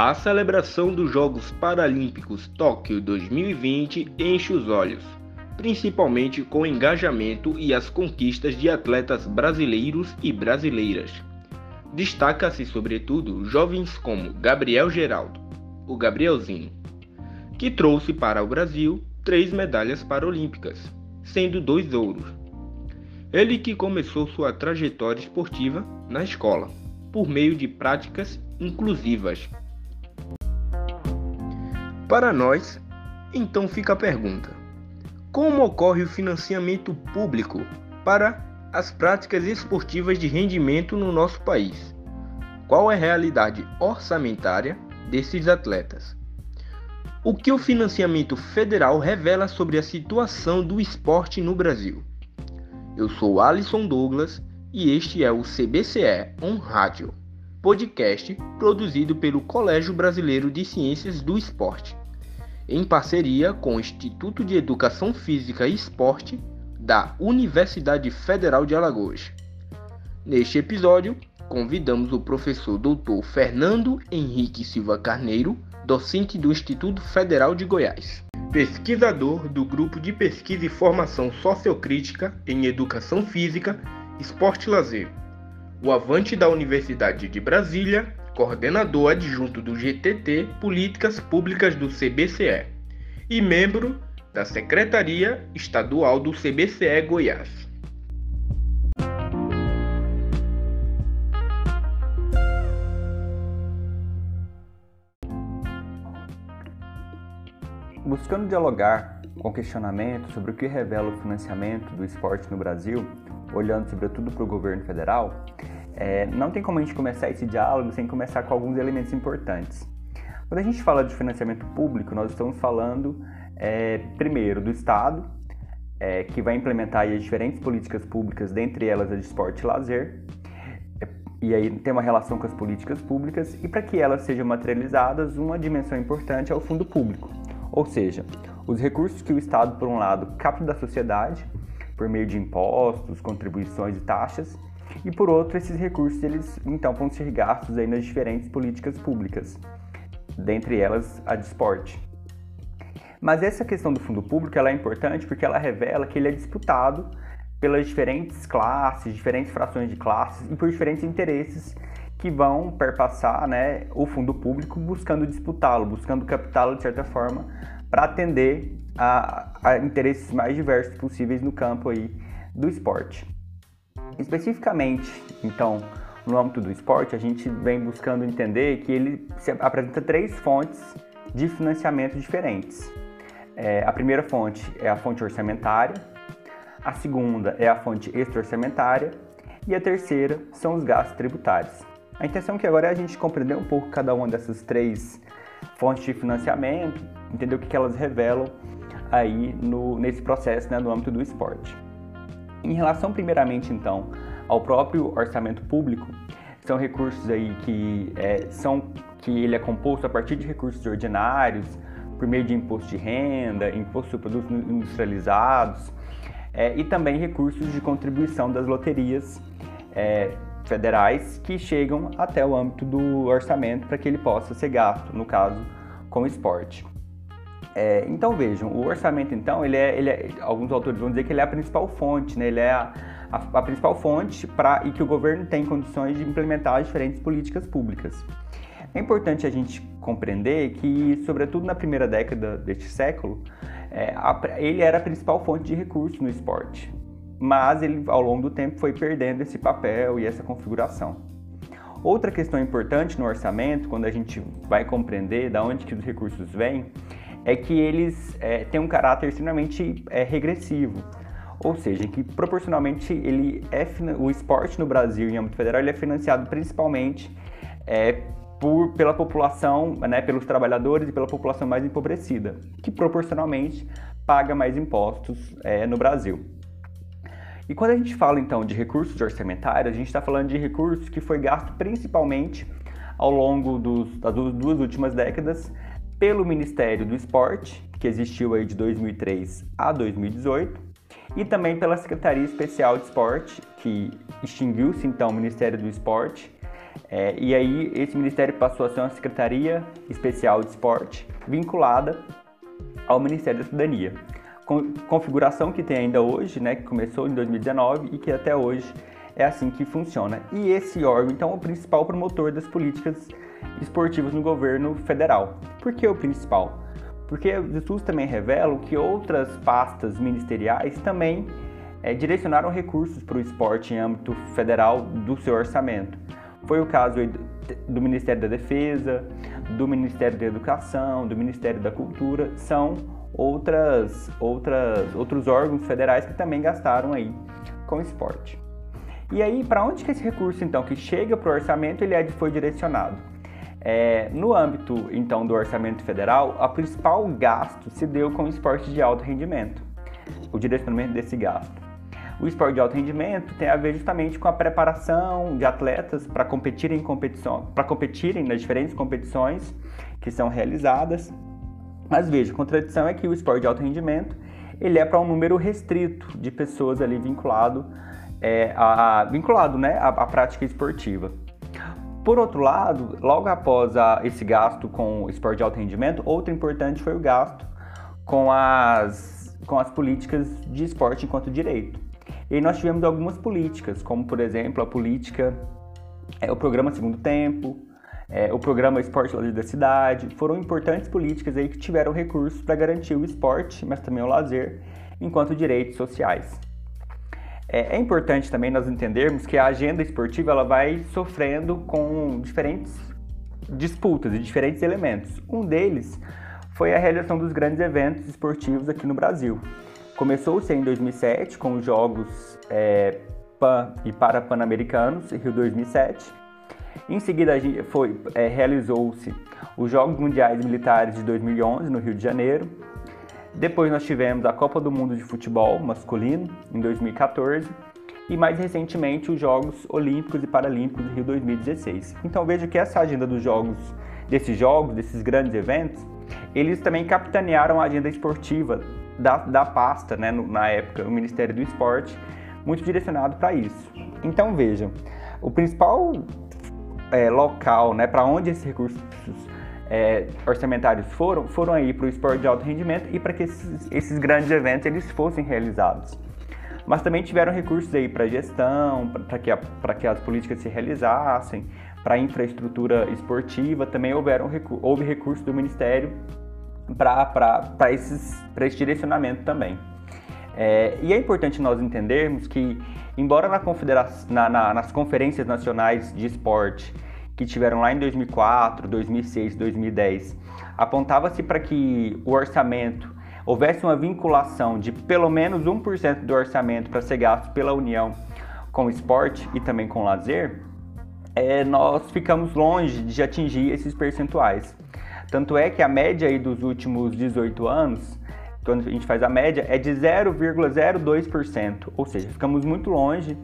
A celebração dos Jogos Paralímpicos Tóquio 2020 enche os olhos, principalmente com o engajamento e as conquistas de atletas brasileiros e brasileiras. Destaca-se, sobretudo, jovens como Gabriel Geraldo, o Gabrielzinho, que trouxe para o Brasil três medalhas paralímpicas, sendo dois ouros. Ele que começou sua trajetória esportiva na escola, por meio de práticas inclusivas. Para nós, então fica a pergunta: como ocorre o financiamento público para as práticas esportivas de rendimento no nosso país. Qual é a realidade orçamentária desses atletas? O que o financiamento federal revela sobre a situação do esporte no Brasil? Eu sou Alisson Douglas e este é o CBCE On Rádio, podcast produzido pelo Colégio Brasileiro de Ciências do Esporte, em parceria com o Instituto de Educação Física e Esporte da Universidade Federal de Alagoas. Neste episódio, convidamos o professor Dr. Fernando Henrique Silva Carneiro, docente do Instituto Federal de Goiás, pesquisador do Grupo de Pesquisa e Formação Sociocrítica em Educação Física, Esporte e Lazer, o avante da Universidade de Brasília, coordenador adjunto do GTT Políticas Públicas do CBCE e membro da Secretaria Estadual do CBCE Goiás. Buscando dialogar com questionamento sobre o que revela o financiamento do esporte no Brasil, olhando sobretudo para o governo federal, é, não tem como a gente começar esse diálogo sem começar com alguns elementos importantes. Quando a gente fala de financiamento público, nós estamos falando é, primeiro, do Estado, é, que vai implementar as diferentes políticas públicas, dentre elas a de esporte e lazer, é, e aí tem uma relação com as políticas públicas, e para que elas sejam materializadas, uma dimensão importante é o fundo público, ou seja, os recursos que o Estado, por um lado, capta da sociedade, por meio de impostos, contribuições e taxas, e por outro, esses recursos eles então vão ser gastos aí nas diferentes políticas públicas, dentre elas a de esporte. Mas essa questão do fundo público ela é importante porque ela revela que ele é disputado pelas diferentes classes, diferentes frações de classes e por diferentes interesses que vão perpassar né, o fundo público buscando disputá-lo, buscando captá-lo de certa forma para atender a, a, interesses mais diversos possíveis no campo aí do esporte. Especificamente, então, no âmbito do esporte, a gente vem buscando entender que ele apresenta três fontes de financiamento diferentes. É, a primeira fonte é a fonte orçamentária, a segunda é a fonte extra-orçamentária e a terceira são os gastos tributários. A intenção aqui agora é a gente compreender um pouco cada uma dessas três fontes de financiamento, entender o que, elas revelam aí no, nesse processo né, no âmbito do esporte. Em relação primeiramente então ao próprio orçamento público, são recursos aí que é, são que ele é composto a partir de recursos ordinários, por meio de imposto de renda, imposto sobre produtos industrializados é, e também recursos de contribuição das loterias é, federais que chegam até o âmbito do orçamento para que ele possa ser gasto, no caso, com esporte. É, então vejam, o orçamento então, ele é, ele é, alguns autores vão dizer que ele é a principal fonte, né? ele é a, a, a principal fonte para e que o governo tem condições de implementar diferentes políticas públicas. É importante a gente compreender que, sobretudo na primeira década deste século, é, a, ele era a principal fonte de recursos no esporte, mas ele, ao longo do tempo, foi perdendo esse papel e essa configuração. Outra questão importante no orçamento, quando a gente vai compreender de onde que os recursos vêm, é que eles é, têm um caráter extremamente é, regressivo, ou seja, que proporcionalmente ele é o esporte no Brasil em âmbito federal ele é financiado principalmente é, por, pela população, né, pelos trabalhadores e pela população mais empobrecida, que proporcionalmente paga mais impostos é, no Brasil. E quando a gente fala então de recursos orçamentários, a gente está falando de recursos que foi gasto principalmente ao longo dos, das duas últimas décadas pelo Ministério do Esporte, que existiu aí de 2003 a 2018, e também pela Secretaria Especial de Esporte, que extinguiu-se então o Ministério do Esporte É, e aí esse ministério passou a ser uma Secretaria Especial de Esporte, vinculada ao Ministério da Cidadania. Configuração que tem ainda hoje, né, que começou em 2019 e que até hoje é assim que funciona. E esse órgão, então, é o principal promotor das políticas esportivas no governo federal. Por que o principal? Porque os estudos também revelam que outras pastas ministeriais também é, direcionaram recursos para o esporte em âmbito federal do seu orçamento. Foi o caso do Ministério da Defesa, do Ministério da Educação, do Ministério da Cultura, são outras, outras, outros órgãos federais que também gastaram aí com esporte. E aí, para onde que esse recurso, então, que chega para o orçamento, ele é, foi direcionado? É, no âmbito, então, do orçamento federal, a principal gasto se deu com o esporte de alto rendimento, o direcionamento desse gasto. O esporte de alto rendimento tem a ver justamente com a preparação de atletas para competirem em competição, para competirem nas diferentes competições que são realizadas. Mas veja, a contradição é que o esporte de alto rendimento ele é para um número restrito de pessoas ali vinculado, é, a, vinculado né, à, à prática esportiva. Por outro lado, logo após a, esse gasto com o esporte de alto rendimento, outro importante foi o gasto com as, com as políticas de esporte enquanto direito. E nós tivemos algumas políticas, como por exemplo a política, é, o programa Segundo Tempo, é, o programa Esporte Lazer da Cidade, foram importantes políticas aí que tiveram recursos para garantir o esporte, mas também o lazer, enquanto direitos sociais. É, é, importante também nós entendermos que a agenda esportiva ela vai sofrendo com diferentes disputas e diferentes elementos. Um deles foi a realização dos grandes eventos esportivos aqui no Brasil. Começou-se em 2007 com os Jogos é, Pan e Parapan-Americanos, Rio 2007. Em seguida, foi, é, realizou-se os Jogos Mundiais Militares de 2011 no Rio de Janeiro. Depois nós tivemos a Copa do Mundo de Futebol masculino em 2014 e mais recentemente os Jogos Olímpicos e Paralímpicos do Rio 2016. Então veja que essa agenda dos jogos, desses jogos, desses grandes eventos, eles também capitanearam a agenda esportiva da, da pasta, né, no, na época, o Ministério do Esporte, muito direcionado para isso. Então vejam, o principal é, local, né, para onde esses recursos é, orçamentários foram, foram aí para o esporte de alto rendimento e para que esses, esses, grandes eventos eles fossem realizados. Mas também tiveram recursos aí para gestão, para que, que as políticas se realizassem, para infraestrutura esportiva, também houveram, houve recursos do Ministério para esse direcionamento também. É, e é importante nós entendermos que, embora na na, na, nas conferências nacionais de esporte que tiveram lá em 2004, 2006, 2010, apontava-se para que o orçamento houvesse uma vinculação de pelo menos 1% do orçamento para ser gasto pela União com esporte e também com lazer, é, nós ficamos longe de atingir esses percentuais. Tanto é que a média aí dos últimos 18 anos, quando a gente faz a média, é de 0,02%, ou seja, ficamos muito longe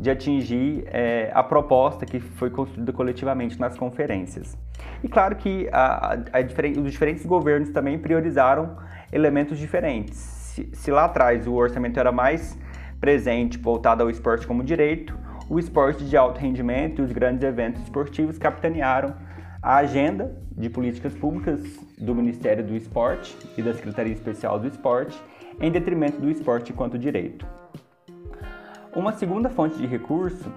de atingir é, a proposta que foi construída coletivamente nas conferências. E claro que a, a, os diferentes governos também priorizaram elementos diferentes. Se, se lá atrás o orçamento era mais presente, voltado ao esporte como direito, o esporte de alto rendimento e os grandes eventos esportivos capitanearam a agenda de políticas públicas do Ministério do Esporte e da Secretaria Especial do Esporte, em detrimento do esporte enquanto direito. Uma segunda fonte de recurso,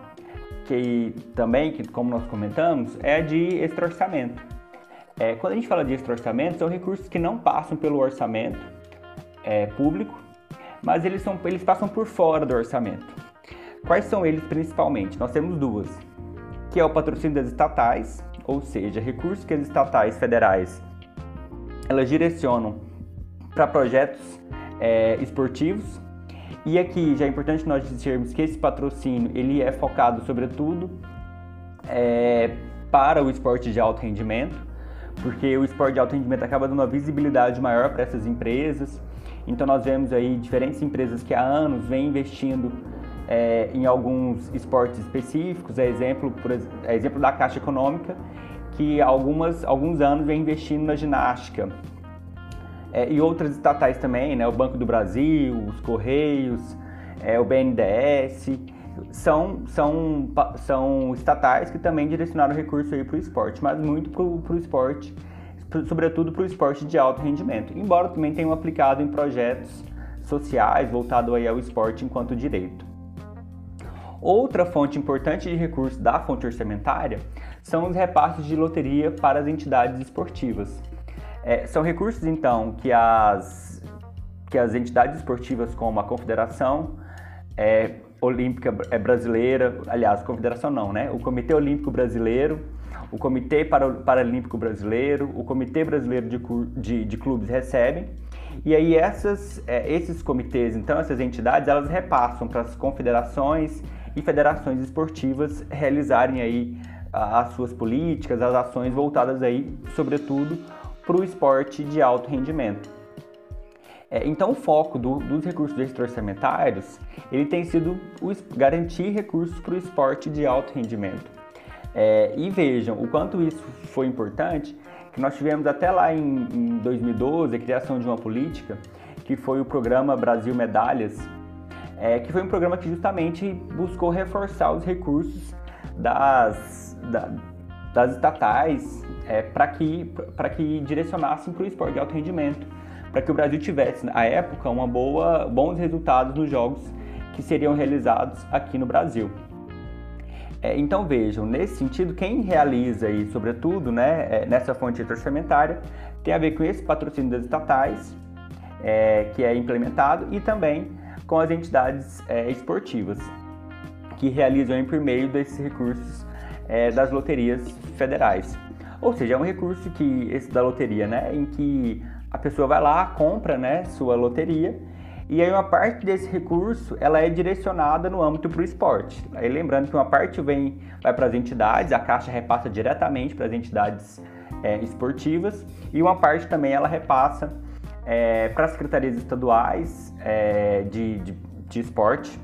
que também, que, como nós comentamos, é a de extra-orçamento. É, quando a gente fala de extra-orçamento, são recursos que não passam pelo orçamento é, público, mas eles, são, eles passam por fora do orçamento. Quais são eles principalmente? Nós temos duas, que é o patrocínio das estatais, ou seja, recursos que as estatais federais elas direcionam para projetos é, esportivos. E aqui já é importante nós dizermos que esse patrocínio ele é focado sobretudo é, para o esporte de alto rendimento, porque o esporte de alto rendimento acaba dando uma visibilidade maior para essas empresas. Então nós vemos aí diferentes empresas que há anos vêm investindo é, em alguns esportes específicos, é exemplo, por, é exemplo da Caixa Econômica, que algumas, alguns anos vem investindo na ginástica. É, e outras estatais também, né, o Banco do Brasil, os Correios, é, o BNDES, são, são, são estatais que também direcionaram recursos para o esporte, mas muito para o esporte, sobretudo para o esporte de alto rendimento, embora também tenham aplicado em projetos sociais voltados aí ao esporte enquanto direito. Outra fonte importante de recursos da fonte orçamentária são os repasses de loteria para as entidades esportivas. É, são recursos, então, que as, que as entidades esportivas, como a Confederação é, Olímpica é Brasileira, aliás, Confederação não, né? O Comitê Olímpico Brasileiro, o Comitê Paralímpico Brasileiro, o Comitê Brasileiro de, de, de Clubes recebem. E aí essas, é, esses comitês, então, essas entidades, elas repassam para as confederações e federações esportivas realizarem aí as suas políticas, as ações voltadas aí, sobretudo, para o esporte de alto rendimento. É, então, o foco do, dos recursos extra-orçamentários ele tem sido o, garantir recursos para o esporte de alto rendimento. É, e vejam o quanto isso foi importante, que nós tivemos até lá em, em 2012 a criação de uma política, que foi o programa Brasil Medalhas, é, que foi um programa que justamente buscou reforçar os recursos das, da, das estatais é, para que, que direcionassem para o esporte de alto rendimento, para que o Brasil tivesse, na época, uma boa, bons resultados nos jogos que seriam realizados aqui no Brasil. É, então vejam, nesse sentido, quem realiza e, sobretudo, né, é, nessa fonte orçamentária, tem a ver com esse patrocínio das estatais, é, que é implementado, e também com as entidades é, esportivas, que realizam por meio desses recursos é, das loterias federais. Ou seja, é um recurso que esse da loteria, né, em que a pessoa vai lá, compra, né, sua loteria e aí uma parte desse recurso ela é direcionada no âmbito para o esporte. Aí lembrando que uma parte vem vai para as entidades, a caixa repassa diretamente para as entidades é, esportivas e uma parte também ela repassa é, para as secretarias estaduais é, de, de, de esporte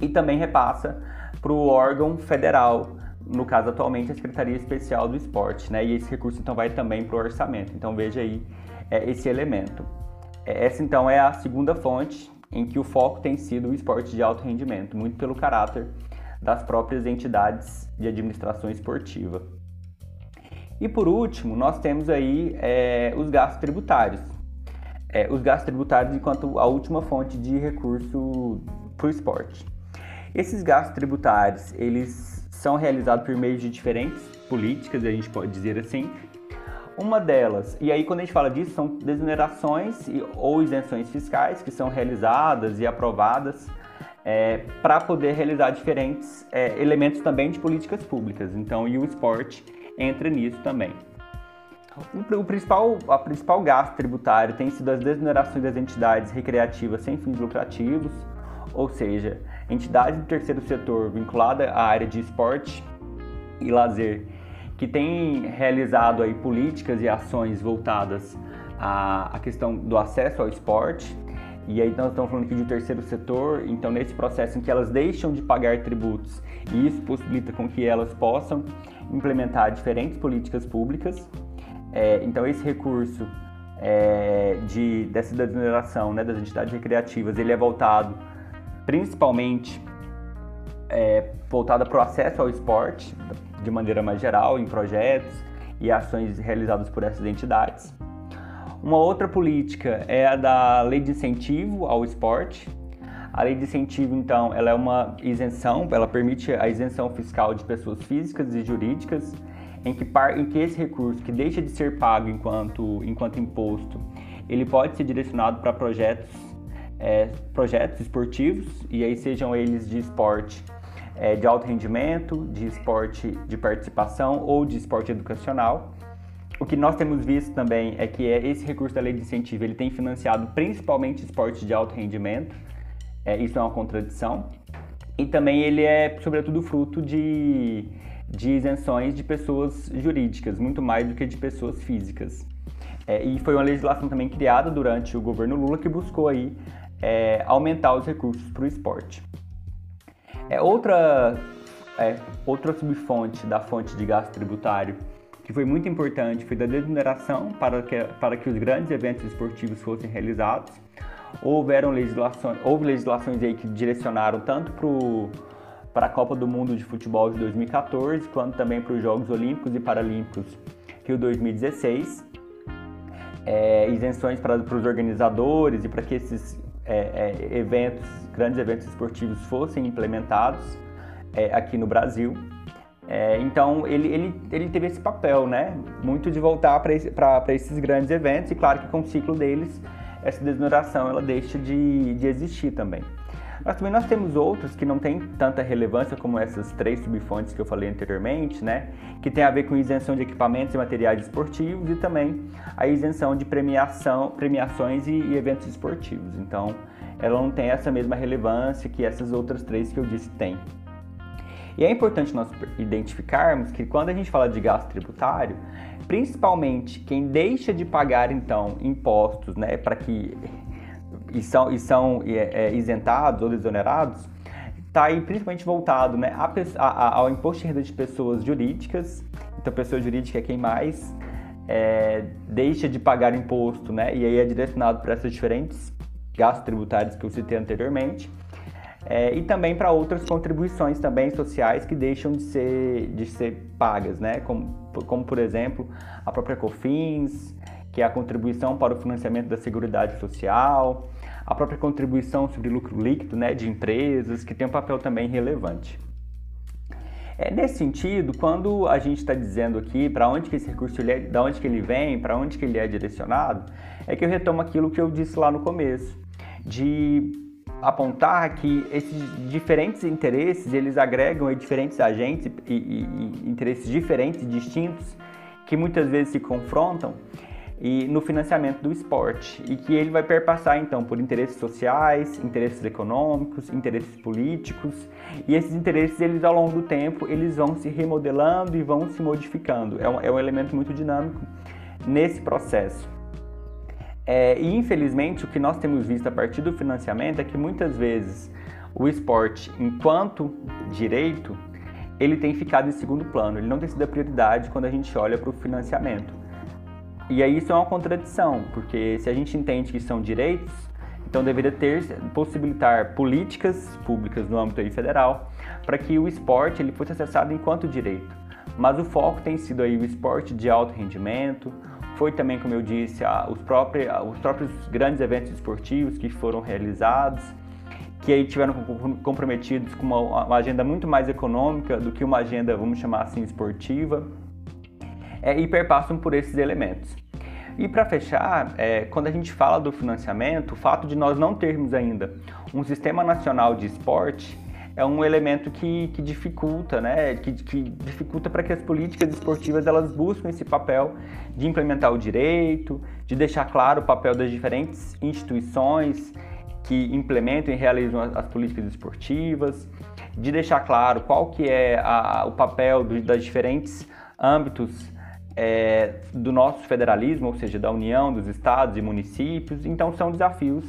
e também repassa para o órgão federal, no caso atualmente a Secretaria Especial do Esporte, né? E esse recurso então vai também para o orçamento. Então veja aí é, esse elemento. É, essa então é a segunda fonte em que o foco tem sido o esporte de alto rendimento, muito pelo caráter das próprias entidades de administração esportiva. E por último, nós temos aí é, os gastos tributários. É, os gastos tributários enquanto a última fonte de recurso para o esporte. Esses gastos tributários, eles são realizados por meio de diferentes políticas, a gente pode dizer assim. Uma delas, e aí quando a gente fala disso, são desonerações ou isenções fiscais que são realizadas e aprovadas é, para poder realizar diferentes é, elementos também de políticas públicas. Então, e o esporte entra nisso também. O, principal, a principal gasto tributário tem sido as desonerações das entidades recreativas sem fins lucrativos, ou seja, entidades do terceiro setor vinculada à área de esporte e lazer que têm realizado aí políticas e ações voltadas à, à questão do acesso ao esporte. E aí nós estamos falando aqui de terceiro setor, então nesse processo em que elas deixam de pagar tributos e isso possibilita com que elas possam implementar diferentes políticas públicas é, então esse recurso é, de, dessa desoneração né, das entidades recreativas, ele é voltado principalmente é, voltada para o acesso ao esporte, de maneira mais geral, em projetos e ações realizadas por essas entidades. Uma outra política é a da lei de incentivo ao esporte. A lei de incentivo, então, ela é uma isenção, ela permite a isenção fiscal de pessoas físicas e jurídicas em que, par, em que esse recurso, que deixa de ser pago enquanto, enquanto imposto, ele pode ser direcionado para projetos, é, projetos esportivos, e aí sejam eles de esporte é, de alto rendimento, de esporte de participação ou de esporte educacional. O que nós temos visto também é que é esse recurso da lei de incentivo ele tem financiado principalmente esportes de alto rendimento, é, isso é uma contradição, e também ele é sobretudo fruto de de isenções de pessoas jurídicas, muito mais do que de pessoas físicas. É, e foi uma legislação também criada durante o governo Lula que buscou aí é, aumentar os recursos para o esporte. É, outra, é, outra subfonte da fonte de gasto tributário que foi muito importante foi da desoneração para que, para que os grandes eventos esportivos fossem realizados. Houveram legislações, houve legislações aí que direcionaram tanto para a Copa do Mundo de Futebol de 2014, quanto também para os Jogos Olímpicos e Paralímpicos Rio 2016. É, isenções para, para os organizadores e para que esses é, é, eventos, grandes eventos esportivos fossem implementados é, aqui no Brasil. É, então ele, ele, ele teve esse papel, né? Muito de voltar para esse, esses grandes eventos e claro que com o ciclo deles essa desoneração ela deixa de, de existir também. Mas também nós temos outros que não têm tanta relevância como essas três subfontes que eu falei anteriormente, né? Que tem a ver com isenção de equipamentos e materiais esportivos e também a isenção de premiação, premiações e, e eventos esportivos. Então, ela não tem essa mesma relevância que essas outras três que eu disse têm. E é importante nós identificarmos que quando a gente fala de gasto tributário, principalmente quem deixa de pagar então impostos, né, para que e são, e são é, é, isentados ou desonerados, está aí principalmente voltado né, a, a, ao imposto de renda de pessoas jurídicas. Então, pessoa jurídica é quem mais é, deixa de pagar imposto, né? E aí é direcionado para essas diferentes gastos tributários que eu citei anteriormente. É, e também para outras contribuições também sociais que deixam de ser, de ser pagas, né? Como, como por exemplo a própria COFINS, que é a contribuição para o financiamento da Seguridade Social, a própria contribuição sobre lucro líquido né, de empresas, que tem um papel também relevante. É, nesse sentido, quando a gente está dizendo aqui para onde que esse recurso ele é, da onde que ele vem, para onde que ele é direcionado, é que eu retomo aquilo que eu disse lá no começo, de apontar que esses diferentes interesses eles agregam diferentes agentes e, e, e interesses diferentes, distintos, que muitas vezes se confrontam e no financiamento do esporte e que ele vai perpassar então por interesses sociais, interesses econômicos, interesses políticos e esses interesses eles ao longo do tempo eles vão se remodelando e vão se modificando. É um, é um elemento muito dinâmico nesse processo. É, e infelizmente o que nós temos visto a partir do financiamento é que muitas vezes o esporte enquanto direito ele tem ficado em segundo plano ele não tem sido a prioridade quando a gente olha para o financiamento e aí isso é uma contradição, porque se a gente entende que são direitos, então deveria ter possibilitar políticas públicas no âmbito federal para que o esporte ele fosse acessado enquanto direito. Mas o foco tem sido aí o esporte de alto rendimento, foi também, como eu disse, os, próprios, os próprios grandes eventos esportivos que foram realizados, que aí tiveram comprometidos com uma, uma agenda muito mais econômica do que uma agenda, vamos chamar assim, esportiva é, e perpassam por esses elementos. E para fechar, é, quando a gente fala do financiamento, o fato de nós não termos ainda um sistema nacional de esporte é um elemento que, que dificulta, né? Que, que dificulta para que as políticas esportivas elas busquem esse papel de implementar o direito, de deixar claro o papel das diferentes instituições que implementam e realizam as, políticas esportivas, de deixar claro qual que é a, o papel do, das diferentes âmbitos é, do nosso federalismo, ou seja, da União, dos estados e municípios. Então, são desafios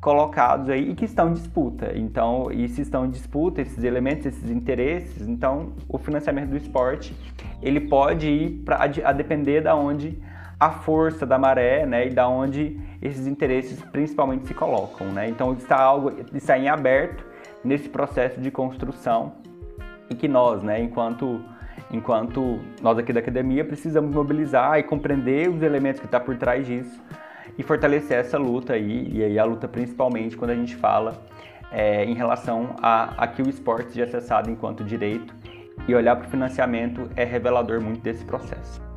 colocados aí e que estão em disputa. Então, e se estão em disputa esses elementos, esses interesses, então o financiamento do esporte ele pode ir para a depender da onde a força da maré, né, e da onde esses interesses principalmente se colocam, né? Então está algo está em aberto nesse processo de construção e que nós, né, enquanto enquanto nós aqui da academia precisamos mobilizar e compreender os elementos que está por trás disso e fortalecer essa luta aí, e aí a luta principalmente quando a gente fala é, em relação a, a que o esporte seja acessado enquanto direito e olhar para o financiamento é revelador muito desse processo.